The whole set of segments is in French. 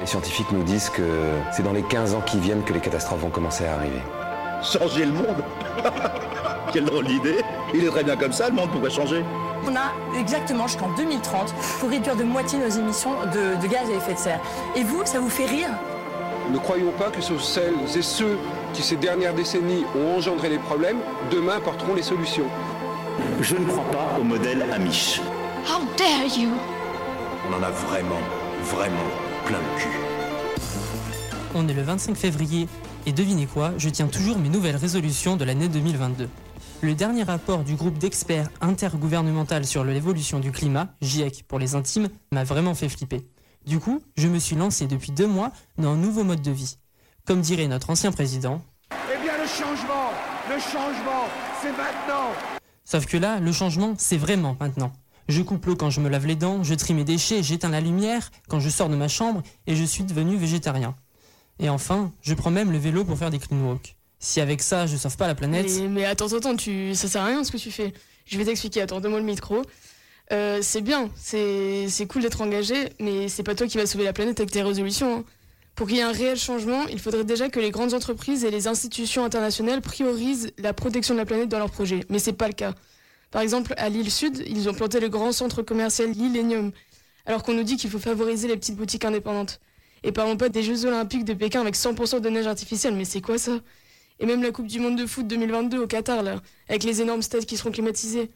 Les scientifiques nous disent que c'est dans les 15 ans qui viennent que les catastrophes vont commencer à arriver. Changer le monde Quelle drôle d'idée Il est très bien comme ça, le monde pourrait changer. On a exactement jusqu'en 2030 pour réduire de moitié nos émissions de, de gaz à effet de serre. Et vous, ça vous fait rire? Ne croyons pas que ce sont celles et ceux qui, ces dernières décennies, ont engendré les problèmes, demain porteront les solutions. Je ne crois pas au modèle Amish. How dare you? On en a vraiment, vraiment plein le cul. On est le 25 février et devinez quoi, je tiens toujours mes nouvelles résolutions de l'année 2022. Le dernier rapport du groupe d'experts intergouvernemental sur l'évolution du climat, GIEC pour les intimes, m'a vraiment fait flipper. Du coup, je me suis lancé depuis deux mois dans un nouveau mode de vie. Comme dirait notre ancien président. Eh bien le changement, le changement, c'est maintenant Sauf que là, le changement, c'est vraiment maintenant. Je coupe l'eau quand je me lave les dents, je trie mes déchets, j'éteins la lumière quand je sors de ma chambre et je suis devenu végétarien. Et enfin, je prends même le vélo pour faire des clean walks. Si avec ça, je sauve pas la planète. Mais, attends, attends, tu... ça sert à rien ce que tu fais. Je vais t'expliquer, attends, donne-moi le micro. Euh, c'est bien, c'est c'est cool d'être engagé, mais c'est pas toi qui vas sauver la planète avec tes résolutions. hein. Pour qu'il y ait un réel changement, il faudrait déjà que les grandes entreprises et les institutions internationales priorisent la protection de la planète dans leurs projets. Mais c'est pas le cas. Par exemple, à l'île Sud, ils ont planté le grand centre commercial Lillenium, alors qu'on nous dit qu'il faut favoriser les petites boutiques indépendantes. Et parlons pas des Jeux Olympiques de Pékin avec 100% de neige artificielle, mais c'est quoi ça? Et même la Coupe du Monde de foot 2022 au Qatar, là, avec les énormes stades qui seront climatisés.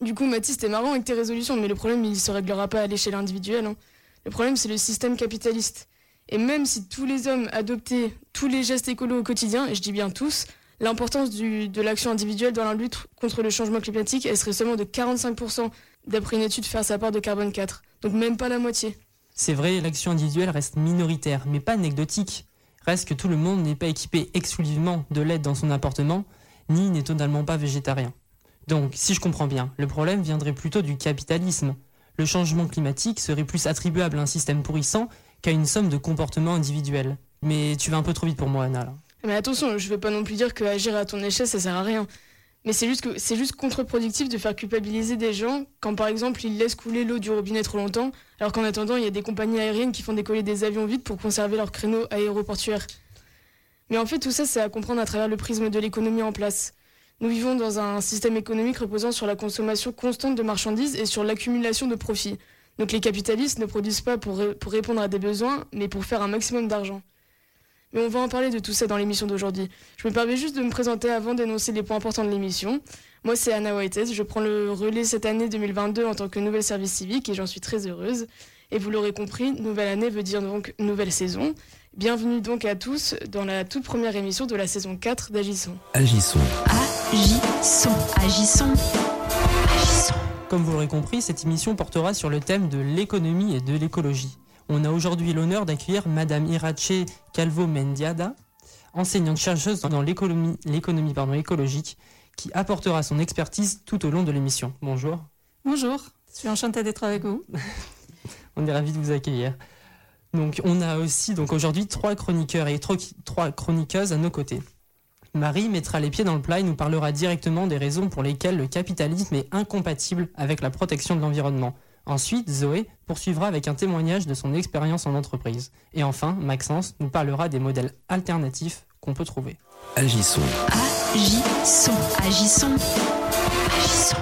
Du coup, Mathis, t'es marrant avec tes résolutions, mais le problème, il se réglera pas à l'échelle individuelle. hein. Le problème, c'est le système capitaliste. Et même si tous les hommes adoptaient tous les gestes écolos au quotidien, et je dis bien tous, l'importance de l'action individuelle dans la lutte contre le changement climatique, elle serait seulement de 45%, d'après une étude faire sa part de carbone 4. Donc même pas la moitié. C'est vrai, l'action individuelle reste minoritaire, mais pas anecdotique. Reste que tout le monde n'est pas équipé exclusivement de l'aide dans son appartement, ni n'est totalement pas végétarien. Donc, si je comprends bien, le problème viendrait plutôt du capitalisme. Le changement climatique serait plus attribuable à un système pourrissant qu'à une somme de comportements individuels. Mais tu vas un peu trop vite pour moi, Anna. là. Mais attention, je veux pas non plus dire que agir à ton échelle, ça sert à rien. Mais c'est juste contre-productif de faire culpabiliser des gens quand par exemple ils laissent couler l'eau du robinet trop longtemps, alors qu'en attendant il y a des compagnies aériennes qui font décoller des avions vides pour conserver leurs créneaux aéroportuaires. Mais en fait tout ça c'est à comprendre à travers le prisme de l'économie en place. Nous vivons dans un système économique reposant sur la consommation constante de marchandises et sur l'accumulation de profits. Donc les capitalistes ne produisent pas pour répondre à des besoins, mais pour faire un maximum d'argent. Mais on va en parler de tout ça dans l'émission d'aujourd'hui. Je me permets juste de me présenter avant d'énoncer les points importants de l'émission. Moi, c'est Anna Whites. Je prends le relais cette année 2022 en tant que nouvelle service civique et j'en suis très heureuse. Et vous l'aurez compris, nouvelle année veut dire donc nouvelle saison. Bienvenue donc à tous dans la toute première émission de la saison 4 d'Agissons. Agissons. Agissons, agissons, agissons. Comme vous l'aurez compris, cette émission portera sur le thème de l'économie et de l'écologie. On a aujourd'hui l'honneur d'accueillir Madame Irache Calvo-Mendiada, enseignante chercheuse dans l'économie, écologique, qui apportera son expertise tout au long de l'émission. Bonjour, Bonjour, je suis enchantée d'être avec vous. on est ravis de vous accueillir. Donc, on a aussi donc aujourd'hui trois chroniqueurs et trois chroniqueuses à nos côtés. Marie mettra les pieds dans le plat et nous parlera directement des raisons pour lesquelles le capitalisme est incompatible avec la protection de l'environnement. Ensuite, Zoé poursuivra avec un témoignage de son expérience en entreprise. Et enfin, Maxence nous parlera des modèles alternatifs qu'on peut trouver. Agissons. Agissons, agissons, agissons.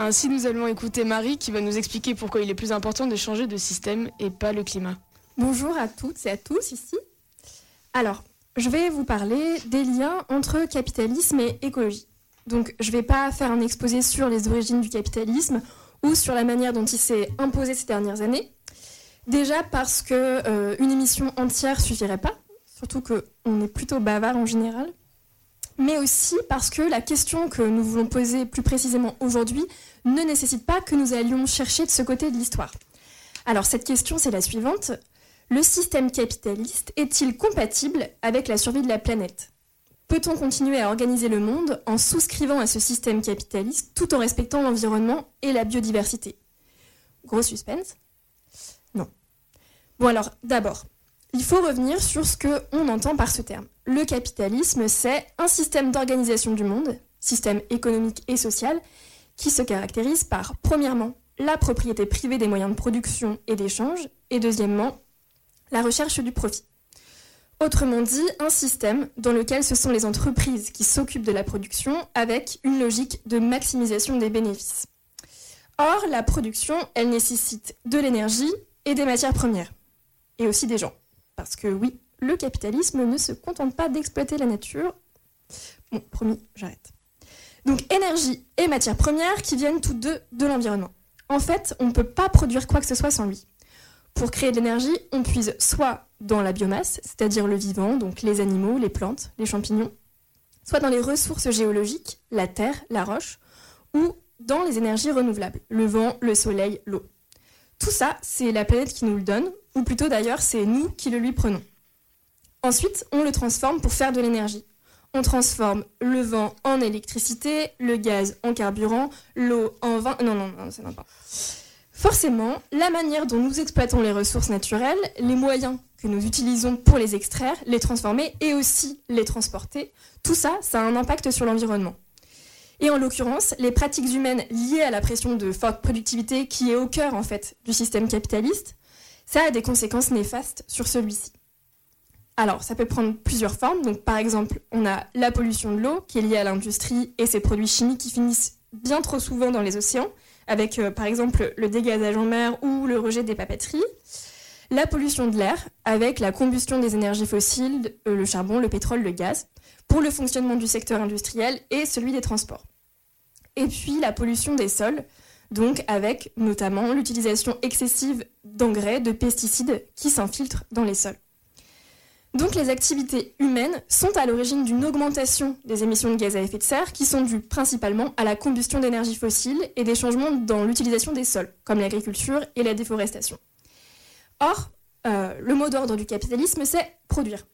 Ainsi, nous allons écouter Marie qui va nous expliquer pourquoi il est plus important de changer de système et pas le climat. Bonjour à toutes et à tous ici. Alors, je vais vous parler des liens entre capitalisme et écologie. Donc, je ne vais pas faire un exposé sur les origines du capitalisme sur la manière dont il s'est imposé ces dernières années. Déjà parce que euh, une émission entière suffirait pas, surtout qu'on est plutôt bavard en général. Mais aussi parce que la question que nous voulons poser plus précisément aujourd'hui ne nécessite pas que nous allions chercher de ce côté de l'histoire. Alors cette question, c'est la suivante. Le système capitaliste est-il compatible avec la survie de la planète? Peut-on continuer à organiser le monde en souscrivant à ce système capitaliste tout en respectant l'environnement et la biodiversité? Gros suspense Non. Bon alors, d'abord, il faut revenir sur ce que on entend par ce terme. Le capitalisme, c'est un système d'organisation du monde, système économique et social, qui se caractérise par, premièrement, la propriété privée des moyens de production et d'échange, et deuxièmement, la recherche du profit. Autrement dit, un système dans lequel ce sont les entreprises qui s'occupent de la production avec une logique de maximisation des bénéfices. Or, la production, elle nécessite de l'énergie et des matières premières, et aussi des gens. Parce que oui, le capitalisme ne se contente pas d'exploiter la nature. Bon, promis, j'arrête. Donc énergie et matières premières qui viennent toutes deux de l'environnement. En fait, on ne peut pas produire quoi que ce soit sans lui. Pour créer de l'énergie, on puise soit dans la biomasse, c'est-à-dire le vivant, donc les animaux, les plantes, les champignons, soit dans les ressources géologiques, la terre, la roche, ou dans les énergies renouvelables, le vent, le soleil, l'eau. Tout ça, c'est la planète qui nous le donne, ou plutôt d'ailleurs, c'est nous qui le lui prenons. Ensuite, on le transforme pour faire de l'énergie. On transforme le vent en électricité, le gaz en carburant, l'eau en vin. Non, non, non, ça va pas. Forcément, la manière dont nous exploitons les ressources naturelles, les moyens que nous utilisons pour les extraire, les transformer et aussi les transporter, tout ça, ça a un impact sur l'environnement. Et en l'occurrence, les pratiques humaines liées à la pression de forte productivité qui est au cœur en fait du système capitaliste, ça a des conséquences néfastes sur celui-ci. Alors, ça peut prendre plusieurs formes. Donc, par exemple, on a la pollution de l'eau qui est liée à l'industrie et ses produits chimiques qui finissent bien trop souvent dans les océans, avec euh, par exemple le dégazage en mer ou le rejet des papeteries. La pollution de l'air, avec la combustion des énergies fossiles, euh, le charbon, le pétrole, le gaz, pour le fonctionnement du secteur industriel et celui des transports. Et puis la pollution des sols, donc avec notamment l'utilisation excessive d'engrais, de pesticides qui s'infiltrent dans les sols. Donc les activités humaines sont à l'origine d'une augmentation des émissions de gaz à effet de serre qui sont dues principalement à la combustion d'énergie fossile et des changements dans l'utilisation des sols, comme l'agriculture et la déforestation. Or, euh, le mot d'ordre du capitalisme, c'est produire.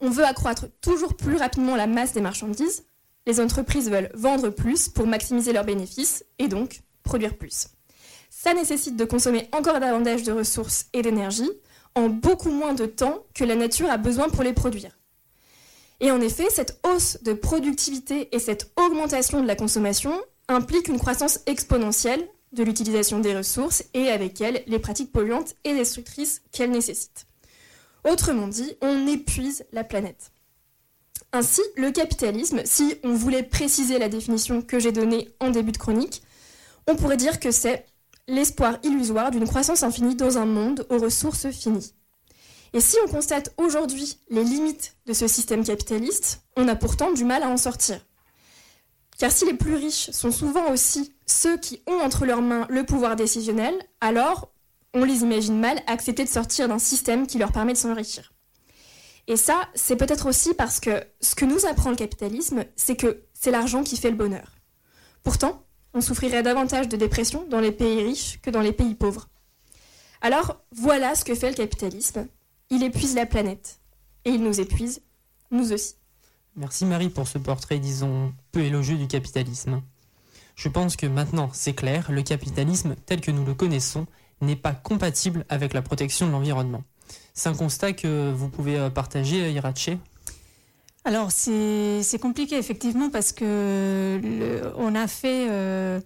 On veut accroître toujours plus rapidement la masse des marchandises. Les entreprises veulent vendre plus pour maximiser leurs bénéfices et donc produire plus. Ça nécessite de consommer encore davantage de ressources et d'énergie, en beaucoup moins de temps que la nature a besoin pour les produire. Et en effet, cette hausse de productivité et cette augmentation de la consommation impliquent une croissance exponentielle de l'utilisation des ressources et avec elles les pratiques polluantes et destructrices qu'elles nécessitent. Autrement dit, on épuise la planète. Ainsi, le capitalisme, si on voulait préciser la définition que j'ai donnée en début de chronique, on pourrait dire que c'est l'espoir illusoire d'une croissance infinie dans un monde aux ressources finies. Et si on constate aujourd'hui les limites de ce système capitaliste, on a pourtant du mal à en sortir. Car si les plus riches sont souvent aussi ceux qui ont entre leurs mains le pouvoir décisionnel, alors on les imagine mal accepter de sortir d'un système qui leur permet de s'enrichir. Et ça, c'est peut-être aussi parce que ce que nous apprend le capitalisme, c'est que c'est l'argent qui fait le bonheur. Pourtant, on souffrirait davantage de dépression dans les pays riches que dans les pays pauvres. Alors voilà ce que fait le capitalisme. Il épuise la planète. Et il nous épuise, nous aussi. Merci Marie pour ce portrait, disons, peu élogieux du capitalisme. Je pense que maintenant, c'est clair, le capitalisme tel que nous le connaissons n'est pas compatible avec la protection de l'environnement. C'est un constat que vous pouvez euh, partager, Irache? Alors c'est compliqué effectivement parce que on a fait euh,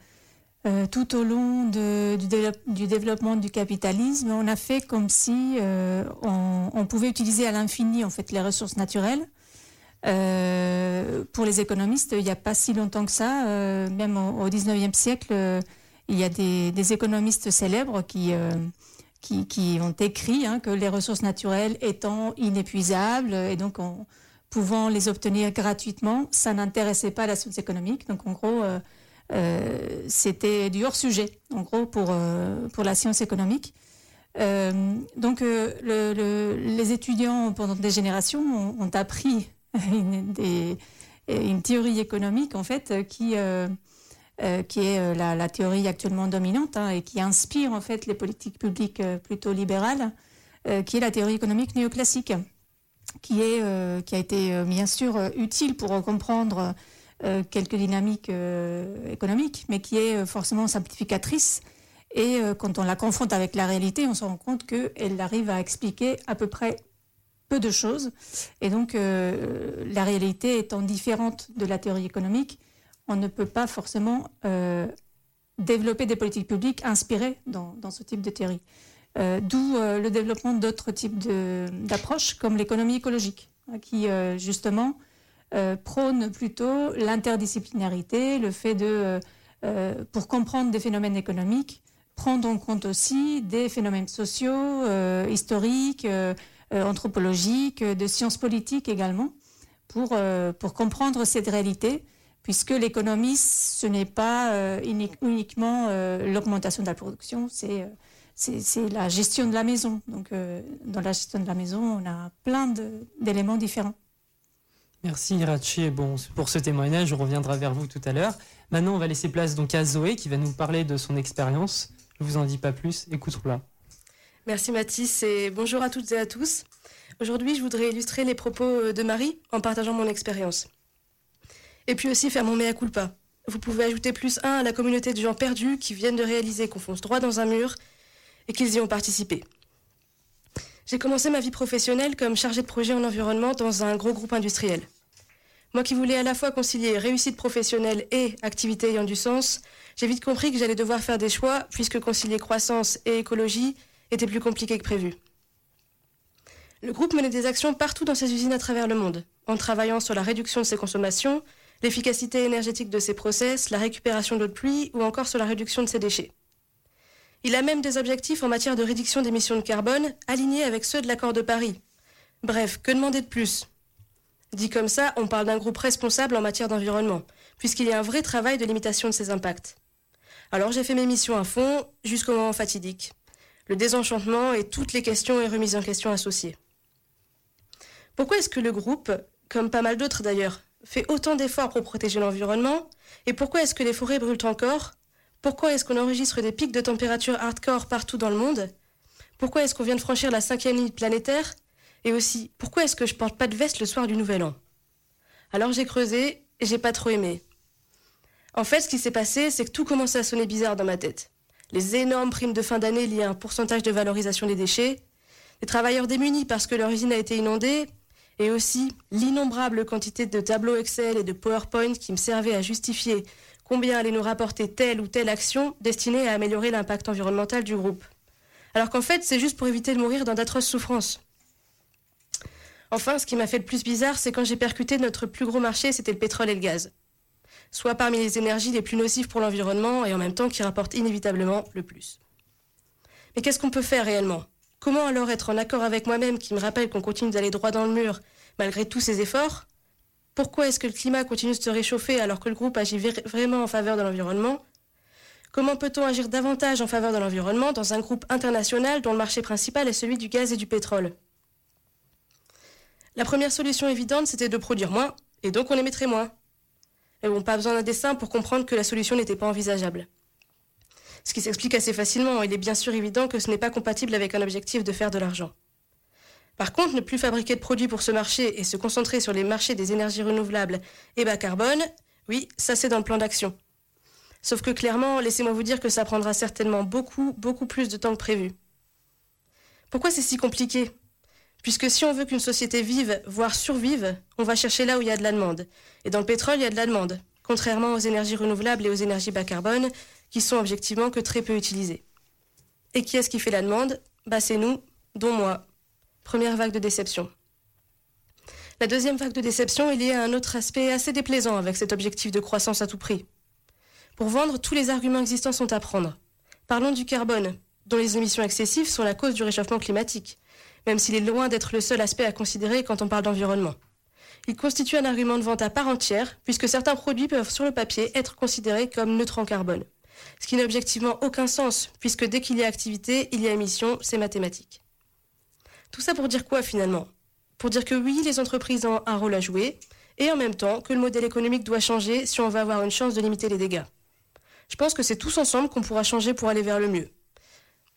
euh, tout au long du, développement du capitalisme, on a fait comme si euh, on, pouvait utiliser à l'infini en fait les ressources naturelles. pour les économistes, il n'y a pas si longtemps que ça, même au, 19e siècle, il y a des, économistes célèbres qui qui, qui, ont écrit hein, que les ressources naturelles étant inépuisables et donc on, pouvant les obtenir gratuitement, ça n'intéressait pas la science économique. Donc en gros, euh, euh, c'était du hors sujet, en gros, pour, euh, pour la science économique. donc les étudiants pendant des générations ont, appris une, théorie économique en fait qui qui est la, théorie actuellement dominante hein, et qui inspire en fait les politiques publiques plutôt libérales, qui est la théorie économique néoclassique qui, est, euh, qui a été euh, bien sûr euh, utile pour comprendre quelques dynamiques économiques, mais qui est forcément simplificatrice. Et quand on la confronte avec la réalité, on se rend compte qu'elle arrive à expliquer à peu près peu de choses. Et donc, la réalité étant différente de la théorie économique, on ne peut pas forcément développer des politiques publiques inspirées dans, dans ce type de théorie. Euh, D'où euh, le développement d'autres types d'approches, comme l'économie écologique, hein, qui euh, justement prône plutôt l'interdisciplinarité, le fait de, pour comprendre des phénomènes économiques, prendre en compte aussi des phénomènes sociaux, historiques, anthropologiques, de sciences politiques également, pour, pour comprendre cette réalité, puisque l'économie, ce n'est pas uni- uniquement l'augmentation de la production, c'est c'est la gestion de la maison. Donc, euh, dans la gestion de la maison, on a plein d'éléments différents. Merci Irachi bon, pour ce témoignage. On reviendra vers vous tout à l'heure. Maintenant, on va laisser place donc à Zoé qui va nous parler de son expérience. Je vous en dis pas plus. Écoutons-la. Merci Mathis et bonjour à toutes et à tous. Aujourd'hui, je voudrais illustrer les propos euh, de Marie en partageant mon expérience. Et puis aussi faire mon mea culpa. Vous pouvez ajouter plus un à la communauté de gens perdus qui viennent de réaliser qu'on fonce droit dans un mur et qu'ils y ont participé. J'ai commencé ma vie professionnelle comme chargée de projet en environnement dans un gros groupe industriel. Moi qui voulais à la fois concilier réussite professionnelle et activité ayant du sens, j'ai vite compris que j'allais devoir faire des choix puisque concilier croissance et écologie était plus compliqué que prévu. Le groupe menait des actions partout dans ses usines à travers le monde, en travaillant sur la réduction de ses consommations, l'efficacité énergétique de ses process, la récupération d'eau de pluie ou encore sur la réduction de ses déchets. Il a même des objectifs en matière de réduction d'émissions de carbone alignés avec ceux de l'accord de Paris. Bref, que demander de plus? Dit comme ça, on parle d'un groupe responsable en matière d'environnement, puisqu'il y a un vrai travail de limitation de ses impacts. Alors j'ai fait mes missions à fond jusqu'au moment fatidique le désenchantement et toutes les questions et remises en question associées. Pourquoi est-ce que le groupe, comme pas mal d'autres d'ailleurs, fait autant d'efforts pour protéger l'environnement? Et pourquoi est-ce que les forêts brûlent encore? Pourquoi est-ce qu'on enregistre des pics de température hardcore partout dans le monde? Pourquoi est-ce qu'on vient de franchir la cinquième limite planétaire? Et aussi, pourquoi est-ce que je porte pas de veste le soir du Nouvel An? Alors j'ai creusé et j'ai pas trop aimé. En fait, ce qui s'est passé, c'est que tout commençait à sonner bizarre dans ma tête. Les énormes primes de fin d'année liées à un pourcentage de valorisation des déchets, les travailleurs démunis parce que leur usine a été inondée, et aussi l'innombrable quantité de tableaux Excel et de PowerPoint qui me servaient à justifier combien allait nous rapporter telle ou telle action destinée à améliorer l'impact environnemental du groupe. Alors qu'en fait, c'est juste pour éviter de mourir dans d'atroces souffrances. Enfin, ce qui m'a fait le plus bizarre, c'est quand j'ai percuté notre plus gros marché, c'était le pétrole et le gaz soit parmi les énergies les plus nocives pour l'environnement et en même temps qui rapportent inévitablement le plus. Mais qu'est-ce qu'on peut faire réellement? Comment alors être en accord avec moi-même qui me rappelle qu'on continue d'aller droit dans le mur malgré tous ces efforts? Pourquoi est-ce que le climat continue de se réchauffer alors que le groupe agit vraiment en faveur de l'environnement? Comment peut-on agir davantage en faveur de l'environnement dans un groupe international dont le marché principal est celui du gaz et du pétrole? La première solution évidente, c'était de produire moins, et donc on émettrait moins. Mais bon, pas besoin d'un dessin pour comprendre que la solution n'était pas envisageable. Ce qui s'explique assez facilement, il est bien sûr évident que ce n'est pas compatible avec un objectif de faire de l'argent. Par contre, ne plus fabriquer de produits pour ce marché et se concentrer sur les marchés des énergies renouvelables et bas carbone, oui, ça c'est dans le plan d'action. Sauf que clairement, laissez-moi vous dire que ça prendra certainement beaucoup, beaucoup plus de temps que prévu. Pourquoi c'est si compliqué? Puisque si on veut qu'une société vive, voire survive, on va chercher là où il y a de la demande. Et dans le pétrole, il y a de la demande, contrairement aux énergies renouvelables et aux énergies bas carbone, qui sont objectivement que très peu utilisées. Et qui est-ce qui fait la demande? Bah c'est nous, dont moi. Première vague de déception. La deuxième vague de déception est liée à un autre aspect assez déplaisant avec cet objectif de croissance à tout prix. Pour vendre, tous les arguments existants sont à prendre. Parlons du carbone, dont les émissions excessives sont la cause du réchauffement climatique même s'il est loin d'être le seul aspect à considérer quand on parle d'environnement. Il constitue un argument de vente à part entière, puisque certains produits peuvent sur le papier être considérés comme neutres en carbone. Ce qui n'a objectivement aucun sens, puisque dès qu'il y a activité, il y a émission, c'est mathématique. Tout ça pour dire quoi finalement? Pour dire que oui, les entreprises ont un rôle à jouer, et en même temps que le modèle économique doit changer si on veut avoir une chance de limiter les dégâts. Je pense que c'est tous ensemble qu'on pourra changer pour aller vers le mieux.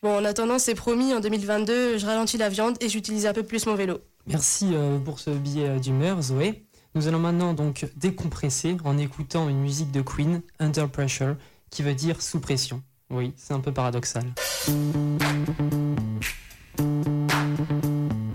Bon, en attendant, c'est promis, en 2022, je ralentis la viande et j'utilise un peu plus mon vélo. Merci euh, pour ce billet d'humeur, Zoé. Nous allons maintenant donc décompresser en écoutant une musique de Queen, Under Pressure, qui veut dire sous pression. Oui, c'est un peu paradoxal. Thank you.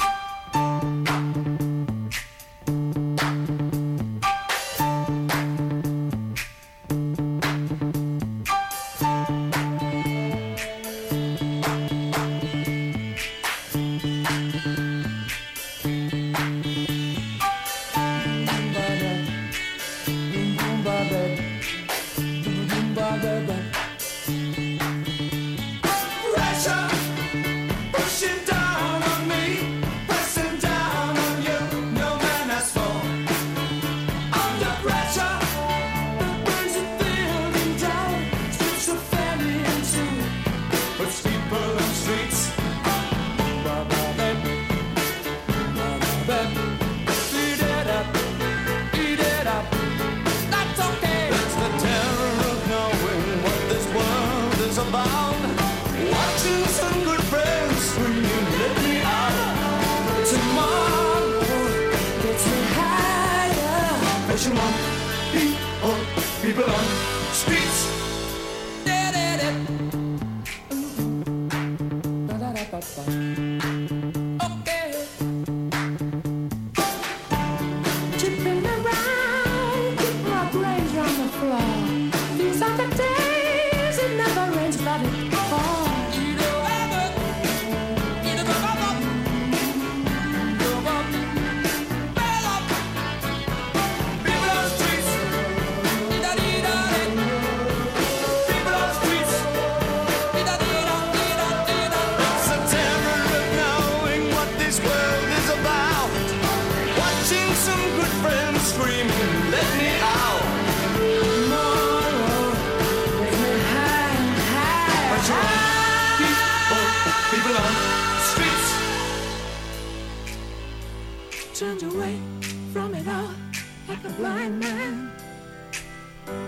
Blind man.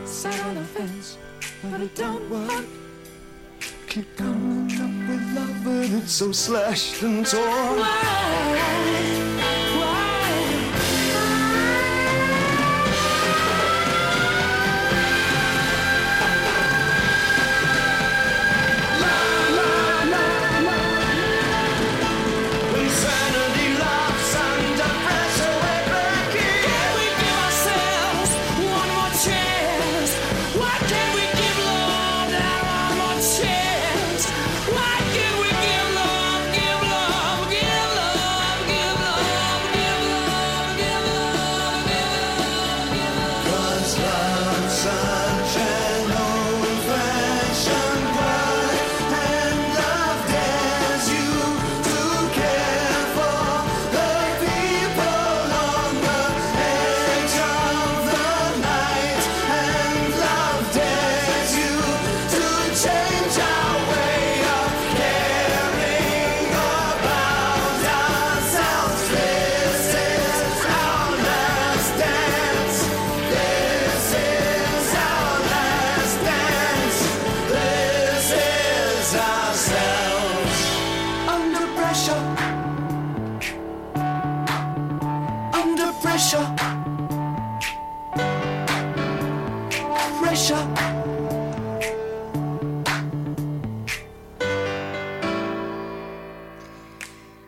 Sat on the fence, but it don't work. Keep coming up with love, but it's so slashed and torn. Insanity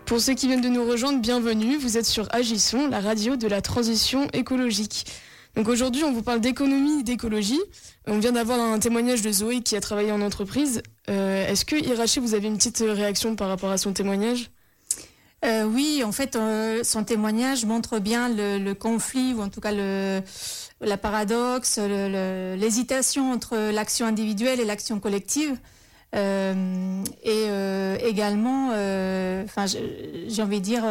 Pour ceux qui viennent de nous rejoindre, bienvenue. Vous êtes sur Agissons, la radio de la transition écologique. Donc aujourd'hui, on vous parle d'économie et d'écologie. On vient d'avoir un témoignage de Zoé qui a travaillé en entreprise. Euh, Est-ce que Iraché, vous avez une petite réaction par rapport à son témoignage? Euh, oui, en fait, euh, son témoignage montre bien le, conflit, ou en tout cas la paradoxe, l'hésitation entre l'action individuelle et l'action collective. Euh, et euh, également, euh, enfin, j'ai envie de dire,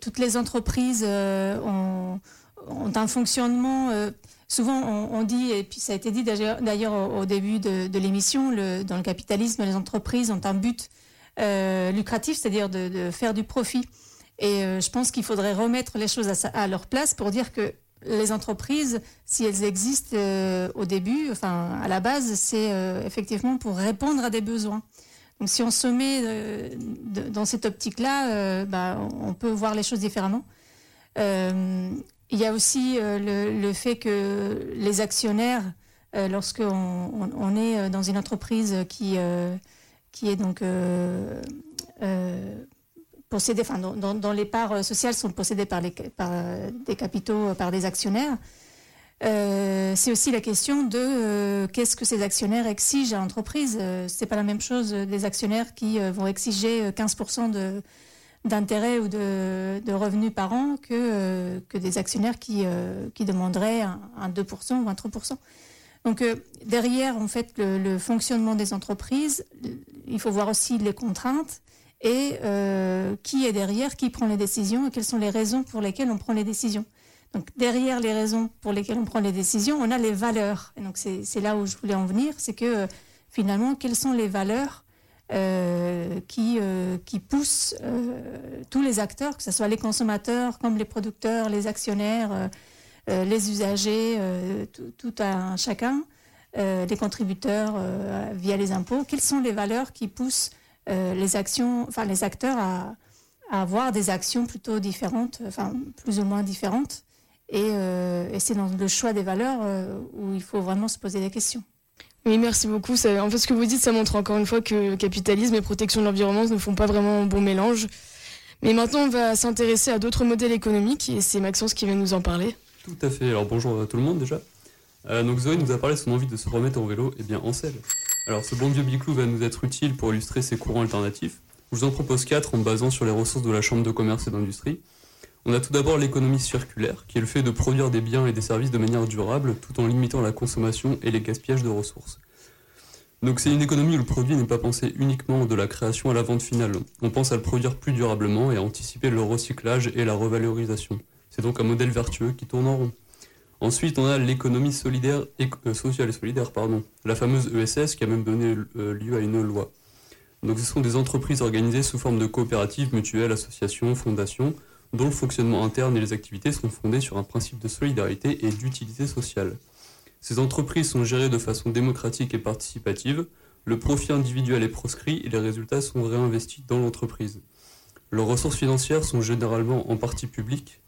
toutes les entreprises ont, un fonctionnement. souvent, on, dit, et puis ça a été dit d'ailleurs au, début de, l'émission, dans le capitalisme, les entreprises ont un but lucratif, c'est-à-dire de, faire du profit. Et je pense qu'il faudrait remettre les choses à leur place pour dire que les entreprises, si elles existent euh, au début, enfin à la base, c'est euh, effectivement pour répondre à des besoins. Donc si on se met euh, dans cette optique-là, bah, on peut voir les choses différemment. Il y a aussi le, fait que les actionnaires, lorsqu'on on, on est dans une entreprise qui, qui est donc enfin, dont, les parts euh, sociales sont possédées par, euh, des capitaux, euh, par des actionnaires, c'est aussi la question de qu'est-ce que ces actionnaires exigent à l'entreprise. Euh, c'est pas la même chose des actionnaires qui vont exiger euh, 15% de d'intérêt ou de, revenus par an que, des actionnaires qui, demanderaient un, un 2% ou un 3%. Donc derrière, en fait, le fonctionnement des entreprises, il faut voir aussi les contraintes et euh, qui est derrière, qui prend les décisions et quelles sont les raisons pour lesquelles on prend les décisions. Donc derrière les raisons pour lesquelles on prend les décisions, on a les valeurs. Donc c'est là où je voulais en venir, c'est que finalement, quelles sont les valeurs euh, qui, euh, qui poussent tous les acteurs, que ce soit les consommateurs comme les producteurs, les actionnaires, les usagers, tout, tout un chacun, les contributeurs via les impôts. Quelles sont les valeurs qui poussent les actions, enfin les acteurs à, à avoir des actions plutôt différentes, enfin plus ou moins différentes. Et, euh, et c'est dans le choix des valeurs euh, où il faut vraiment se poser des questions. Oui, merci beaucoup. Ça- en fait, ce que vous dites, ça montre encore une fois que capitalisme et protection de l'environnement ne font pas vraiment un bon mélange. Mais maintenant, on va s'intéresser à d'autres modèles économiques et c'est Maxence qui va nous en parler. Tout à fait. Alors bonjour à tout le monde déjà. Euh, donc Zoé nous a parlé de son envie de se remettre au vélo, et bien en selle. Alors ce bon vieux biclou va nous être utile pour illustrer ces courants alternatifs. Je vous en propose quatre en basant sur les ressources de la Chambre de commerce et d'industrie. On a tout d'abord l'économie circulaire, qui est le fait de produire des biens et des services de manière durable tout en limitant la consommation et les gaspillages de ressources. Donc c'est une économie où le produit n'est pas pensé uniquement de la création à la vente finale. On pense à le produire plus durablement et à anticiper le recyclage et la revalorisation. C'est donc un modèle vertueux qui tourne en rond. Ensuite, on a l'économie solidaire, euh, sociale et solidaire, pardon, la fameuse ESS qui a même donné euh, lieu à une loi. Donc ce sont des entreprises organisées sous forme de coopératives, mutuelles, associations, fondations, dont le fonctionnement interne et les activités sont fondées sur un principe de solidarité et d'utilité sociale. Ces entreprises sont gérées de façon démocratique et participative, le profit individuel est proscrit et les résultats sont réinvestis dans l'entreprise. Leurs ressources financières sont généralement en partie publiques.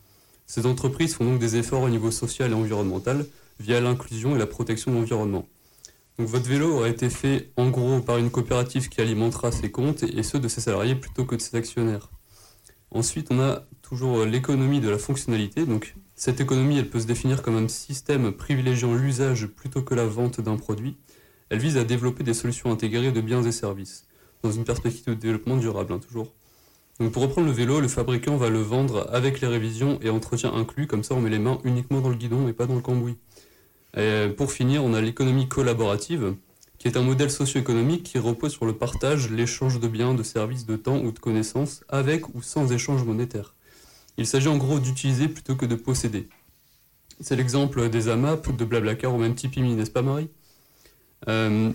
Ces entreprises font donc des efforts au niveau social et environnemental via l'inclusion et la protection de l'environnement. Donc votre vélo aurait été fait en gros par une coopérative qui alimentera ses comptes et ceux de ses salariés plutôt que de ses actionnaires. Ensuite, on a toujours l'économie de la fonctionnalité. Donc cette économie, elle peut se définir comme un système privilégiant l'usage plutôt que la vente d'un produit. Elle vise à développer des solutions intégrées de biens et services, dans une perspective de développement durable, hein, toujours. Donc pour reprendre le vélo, le fabricant va le vendre avec les révisions et entretiens inclus, comme ça on met les mains uniquement dans le guidon et pas dans le cambouis. Et pour finir, on a l'économie collaborative, qui est un modèle socio-économique qui repose sur le partage, l'échange de biens, de services, de temps ou de connaissances, avec ou sans échange monétaire. Il s'agit en gros d'utiliser plutôt que de posséder. C'est l'exemple des AMAP, de Blablacar ou même Tipimi, n'est-ce pas Marie? Euh,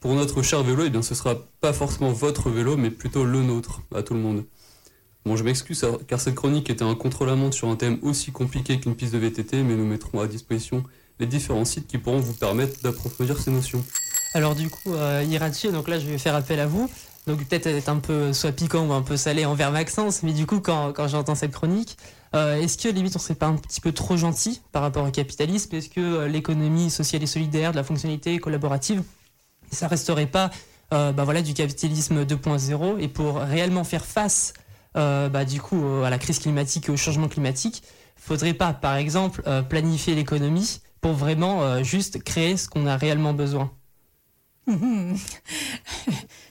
pour notre cher vélo, eh bien, ce sera pas forcément votre vélo, mais plutôt le nôtre, à tout le monde. Bon, je m'excuse car cette chronique était un contre-la-montre sur un thème aussi compliqué qu'une piste de VTT, mais nous mettrons à disposition les différents sites qui pourront vous permettre d'approfondir ces notions. Alors du coup, euh, donc là je vais faire appel à vous. Donc peut-être être un peu soit piquant ou un peu salé envers Maxence, mais du coup quand, quand j'entends cette chronique, euh, est-ce que limite on serait pas un petit peu trop gentil par rapport au capitalisme? Est-ce que euh, l'économie sociale et solidaire, de la fonctionnalité collaborative, ça resterait pas euh, bah voilà, du capitalisme 2.0 Et pour réellement faire face euh, bah, du coup à la crise climatique et au changement climatique, faudrait pas par exemple euh, planifier l'économie pour vraiment euh, juste créer ce qu'on a réellement besoin.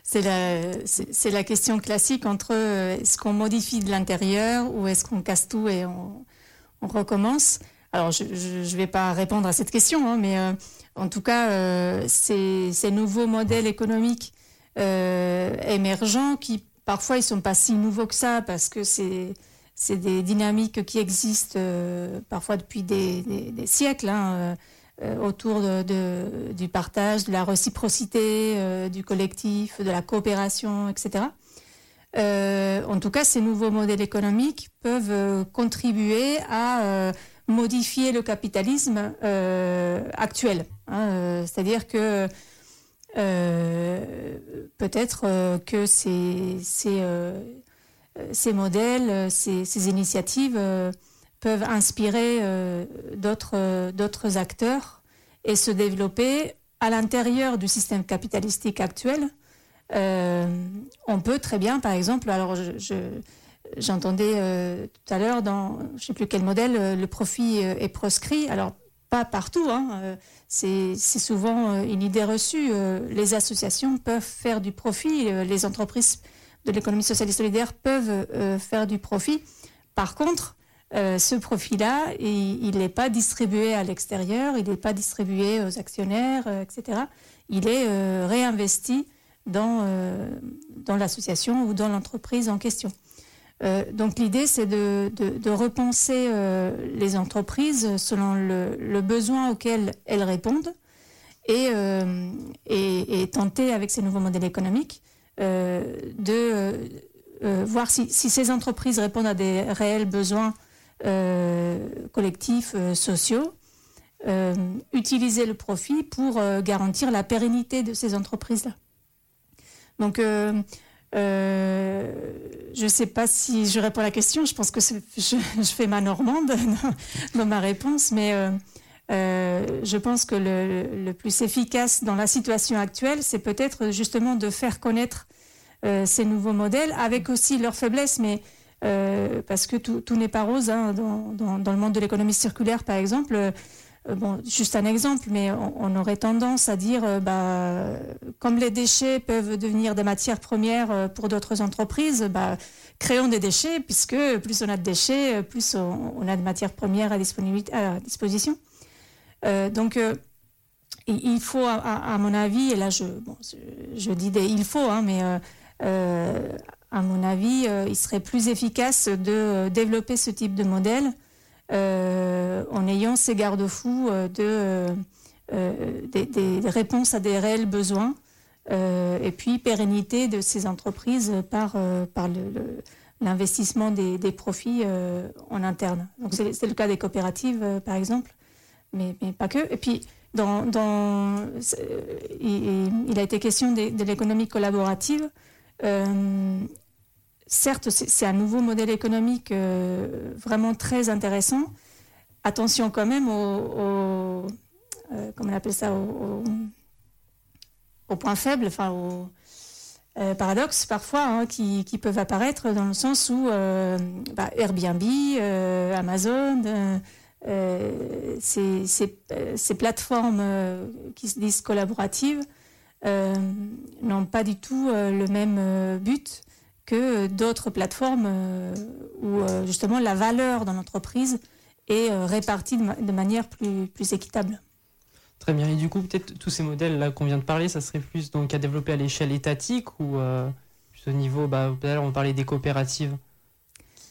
C'est la, c'est la question classique entre euh, est-ce qu'on modifie de l'intérieur ou est-ce qu'on casse tout et on, recommence? Alors, je ne vais pas répondre à cette question, hein, mais en tout cas, euh, ces, nouveaux modèles économiques euh, émergents qui parfois ils sont pas si nouveaux que ça parce que c'est c'est des dynamiques qui existent euh, parfois depuis des, siècles hein, autour du partage, de la réciprocité, du collectif, de la coopération, etc. En tout cas, ces nouveaux modèles économiques peuvent contribuer à modifier le capitalisme euh, actuel. hein, euh, C'est-à-dire que euh, peut-être que ces, ces, modèles, ces, initiatives peuvent inspirer d'autres acteurs et se développer à l'intérieur du système capitalistique actuel. On peut très bien, par exemple, alors je- j'entendais euh, tout à l'heure dans je ne sais plus quel modèle, euh, le profit euh, est proscrit. Alors pas partout, hein, c'est souvent une idée reçue. les associations peuvent faire du profit, les entreprises de l'économie sociale et solidaire peuvent faire du profit. Par contre, ce profit-là, il n'est pas distribué à l'extérieur, il n'est pas distribué aux actionnaires, etc. Il est réinvesti dans l'association ou dans l'entreprise en question. Euh, donc l'idée, c'est de, repenser euh, les entreprises selon le, besoin auquel elles répondent et, euh, et, tenter avec ces nouveaux modèles économiques de voir si, ces entreprises répondent à des réels besoins collectifs, sociaux, utiliser le profit pour garantir la pérennité de ces entreprises-là. Donc, euh, je ne sais pas si je réponds à la question. Je pense que je, fais ma normande dans, ma réponse, mais euh, euh, je pense que le, plus efficace dans la situation actuelle, c'est peut-être justement de faire connaître ces nouveaux modèles avec aussi leurs faiblesses, mais parce que tout, n'est pas rose hein, dans le monde de l'économie circulaire, par exemple. Euh, juste un exemple, mais on, aurait tendance à dire, euh, bah, comme les déchets peuvent devenir des matières premières euh, pour d'autres entreprises, bah, créons des déchets, puisque plus on a de déchets, plus on, a de matières premières à, disposition. Donc, il faut, à, mon avis, et là je, dis des il faut, hein, mais à mon avis, il serait plus efficace de développer ce type de modèle en ayant ces garde-fous euh, de, euh, euh, des, réponses à des réels besoins euh, et puis pérennité de ces entreprises par, euh, par l'investissement des, des profits euh, en interne. Donc c'est le cas des coopératives, euh, par exemple, mais, mais pas que. Et puis, dans, dans, il, a été question de, l'économie collaborative. Euh, certes, c'est un nouveau modèle économique euh, vraiment très intéressant. Attention quand même au, euh, comment on ça, enfin au euh, paradoxe parfois hein, qui, peuvent apparaître dans le sens où euh, bah, Airbnb, Amazon, ces, plateformes qui se disent collaboratives n'ont pas du tout le même but que d'autres plateformes euh, où euh, justement la valeur dans l'entreprise est euh, répartie de, ma- de manière plus, plus équitable. Très bien. Et du coup, peut-être tous ces modèles-là qu'on vient de parler, ça serait plus donc à développer à l'échelle étatique ou au niveau, bah, on parlait des coopératives.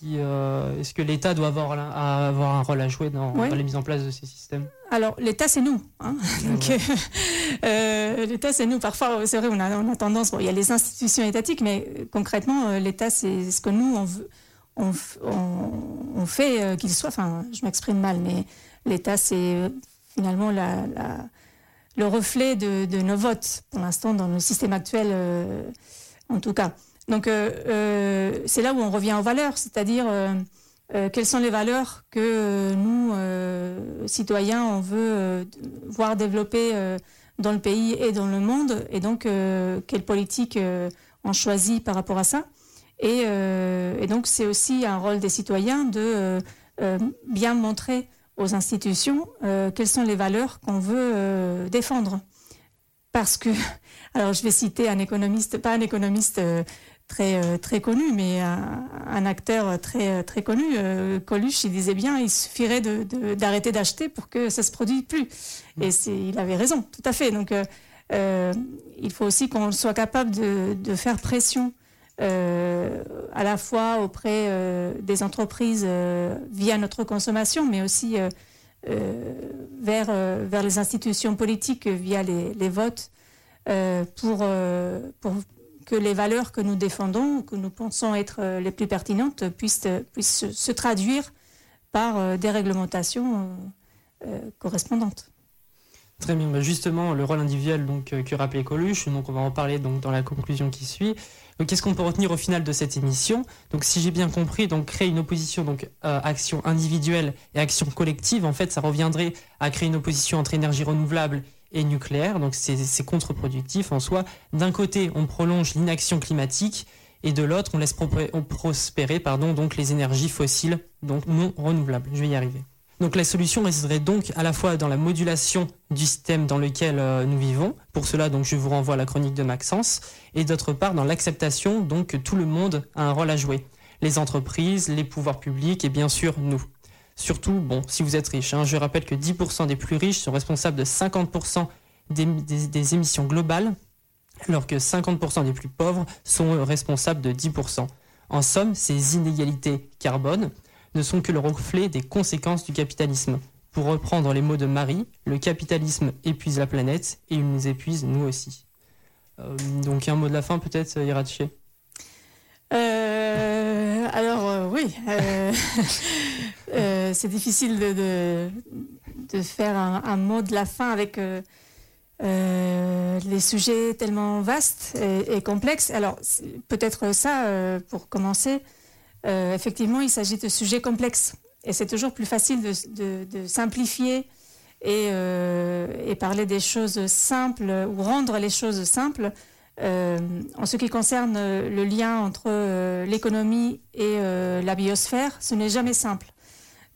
Euh, Est-ce que l'État doit avoir, la- à avoir un rôle à jouer dans, Ouais. dans la mise en place de ces systèmes? Alors, l'État, c'est nous. hein. Donc, euh, euh, l'État, c'est nous. Parfois, c'est vrai, on a, on a tendance. Bon, il y a les institutions étatiques, mais concrètement, l'État, c'est ce que nous, on, veut- on, f- on- on fait qu'il soit. Enfin, je m'exprime mal, mais l'État, c'est finalement la, la- le reflet de, de nos votes, pour l'instant, dans le système actuel, euh, en tout cas. Donc, euh, euh, c'est là où on revient aux valeurs, c'est-à-dire. euh, quelles sont les valeurs que nous, citoyens, on veut voir développer dans le pays et dans le monde, et donc quelle politique on choisit par rapport à ça. Et, donc c'est aussi un rôle des citoyens de bien montrer aux institutions quelles sont les valeurs qu'on veut défendre. Parce que, alors je vais citer un économiste, pas un économiste très, euh, très connu, mais un, un acteur très, très connu, euh, Coluche, il disait bien, il suffirait de- de- d'arrêter d'acheter pour que ça se produise plus. Et c'est- il avait raison, tout à fait. Donc, euh, il faut aussi qu'on soit capable de, de faire pression euh, à la fois auprès euh, des entreprises via notre consommation, mais aussi vers, vers les institutions politiques via les, les votes pour, pour que les valeurs que nous défendons, que nous pensons être euh, les plus pertinentes, puissent, puissent se, traduire par euh, des réglementations euh, euh, correspondantes. Très bien. Bah, justement, le rôle individuel donc, euh, que rappelait Coluche, donc on va en parler dans la conclusion qui suit. Qu'est-ce qu'on peut retenir au final de cette émission? Donc, si j'ai bien compris, donc créer une opposition, donc euh, action individuelle et action collective, en fait, ça reviendrait à créer une opposition entre énergie renouvelable et nucléaire. Donc, c'est contre-productif en soi. D'un côté, on prolonge l'inaction climatique et de l'autre, on laisse prospérer pardon, donc les énergies fossiles, donc non renouvelables. Je vais y arriver. Donc la solution résiderait donc à la fois dans la modulation du système dans lequel euh, nous vivons. Pour cela, donc je vous renvoie à la chronique de Maxence, et d'autre part dans l'acceptation donc que tout le monde a un rôle à jouer. Les entreprises, les pouvoirs publics et bien sûr nous. Surtout, bon, si vous êtes riche, hein, je rappelle que 10% des plus riches sont responsables de 50% des, des- des émissions globales, alors que 50% des plus pauvres sont responsables de 10%. En somme, ces inégalités carbone ne sont que le reflet des conséquences du capitalisme. Pour reprendre les mots de Marie, le capitalisme épuise la planète et il nous épuise nous aussi. Euh, donc un mot de la fin peut-être, Euh, alors euh, oui, euh, c'est difficile de, faire un, mot de la fin avec euh, euh, les sujets tellement vastes et, complexes. Alors peut-être ça pour commencer. Effectivement, il s'agit de sujets complexes et c'est toujours plus facile de, simplifier et, parler des choses simples ou rendre les choses simples. En ce qui concerne le lien entre l'économie et la biosphère, ce n'est jamais simple.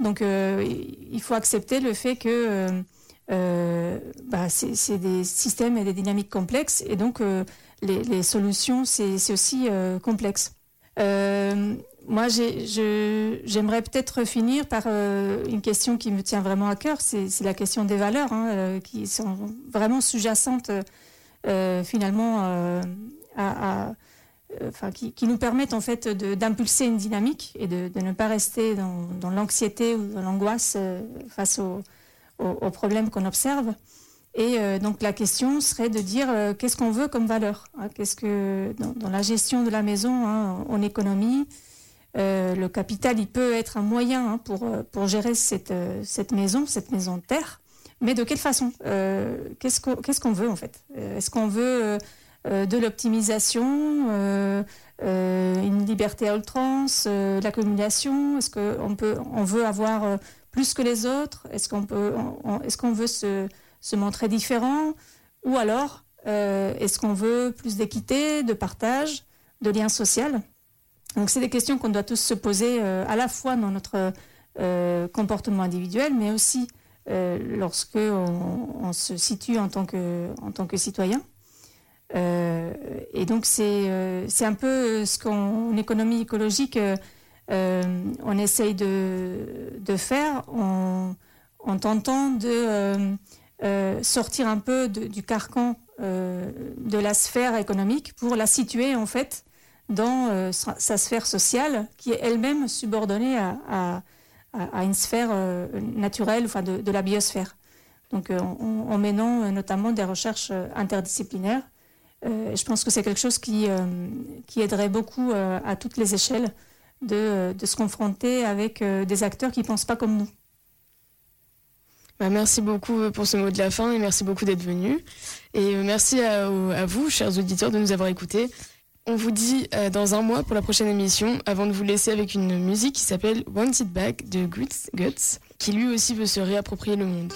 Donc euh, il faut accepter le fait que euh, euh, bah, c'est des systèmes et des dynamiques complexes et donc les, solutions, c'est aussi complexe. Moi, j'aimerais peut-être finir par une question qui me tient vraiment à cœur, c'est la question des valeurs, hein, qui sont vraiment sous-jacentes finalement à, enfin, qui, nous permettent en fait d'impulser une dynamique et de, ne pas rester dans, l'anxiété ou dans l'angoisse euh, face aux, problèmes qu'on observe. Et euh, donc la question serait de dire euh, qu'est-ce qu'on veut comme valeur hein, Qu'est-ce que dans, la gestion de la maison, hein, en économie, euh, le capital il peut être un moyen hein, pour euh, pour gérer cette euh, cette maison, cette maison de terre. Mais de quelle façon Euh, Qu'est-ce qu'on qu'est-ce qu'on veut en fait? Euh, Est-ce qu'on veut euh, euh, de l'optimisation, euh, euh, une liberté à outrance, euh, l'accumulation Est-ce qu'on on veut avoir euh, plus que les autres? Est-ce qu'on est-ce veut se, montrer différent? Ou alors, euh, est-ce qu'on veut plus d'équité, de partage, de lien social? Donc, c'est des questions qu'on doit tous se poser euh, à la fois dans notre euh, comportement individuel, mais aussi euh, lorsque on, on se situe en tant que, en tant que citoyen. Euh, et donc c'est euh, c'est un peu ce qu'en en économie écologique euh, on essaye de, de faire en, en tentant de sortir un peu du carcan de la sphère économique pour la situer en fait dans sa, sphère sociale qui est elle-même subordonnée à, à, une sphère naturelle, enfin de, de la biosphère. Donc en, en menant notamment des recherches interdisciplinaires. Euh, je pense que c'est quelque chose qui, euh, aiderait beaucoup euh, à toutes les échelles de, se confronter avec des acteurs qui ne pensent pas comme nous. Bah, merci beaucoup pour ce mot de la fin et merci beaucoup d'être venu. Et merci à, vous, chers auditeurs, de nous avoir écoutés. On vous dit dans un mois pour la prochaine émission, avant de vous laisser avec une musique qui s'appelle Want It Back de Guts, Guts, qui lui aussi veut se réapproprier le monde.